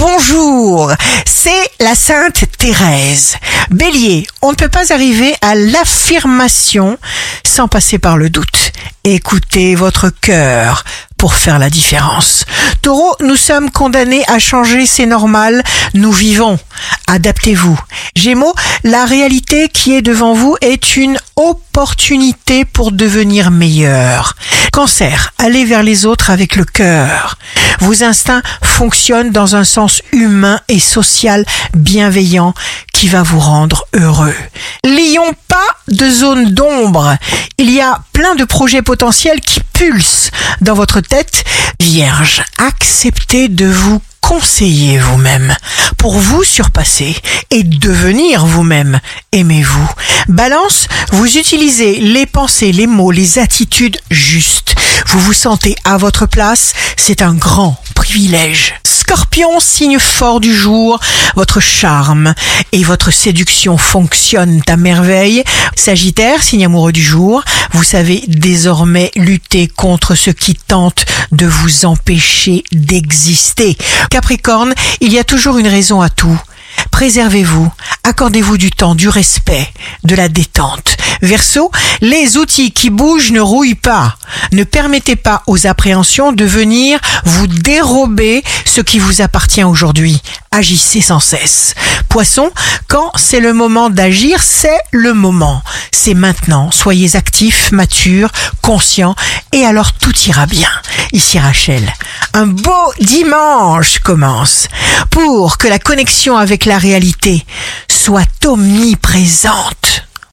bonjour, c'est la Sainte Thérèse. Bélier, on ne peut pas arriver à l'affirmation sans passer par le doute. Écoutez votre cœur pour faire la différence. Taureau, nous sommes condamnés à changer, c'est normal, nous vivons. Adaptez-vous. Gémeaux, la réalité qui est devant vous est une opportunité pour devenir meilleur. Cancer, allez vers les autres avec le cœur. Vos instincts fonctionnent dans un sens humain et social bienveillant qui va vous rendre heureux. Lion, pas de zone d'ombre. Il y a plein de projets potentiels qui pulsent dans votre tête. Vierge, acceptez de vous conseiller vous-même pour vous surpasser et devenir vous-même. Aimez-vous. Balance, vous utilisez les pensées, les mots, les attitudes justes. Vous vous sentez à votre place. C'est un grand privilège. Scorpion, signe fort du jour, votre charme et votre séduction fonctionnent à merveille. Sagittaire, signe amoureux du jour, vous savez désormais lutter contre ce qui tente de vous empêcher d'exister. Capricorne, il y a toujours une raison à tout. Préservez-vous, accordez-vous du temps, du respect, de la détente. Verseau, les outils qui bougent ne rouillent pas. Ne permettez pas aux appréhensions de venir vous dérober ce qui vous appartient aujourd'hui. Agissez sans cesse. Poisson, quand c'est le moment d'agir, c'est le moment. C'est maintenant. Soyez actifs, matures, conscients, et alors tout ira bien. Ici Rachel. Un beau dimanche commence pour que la connexion avec la réalité soit omniprésente.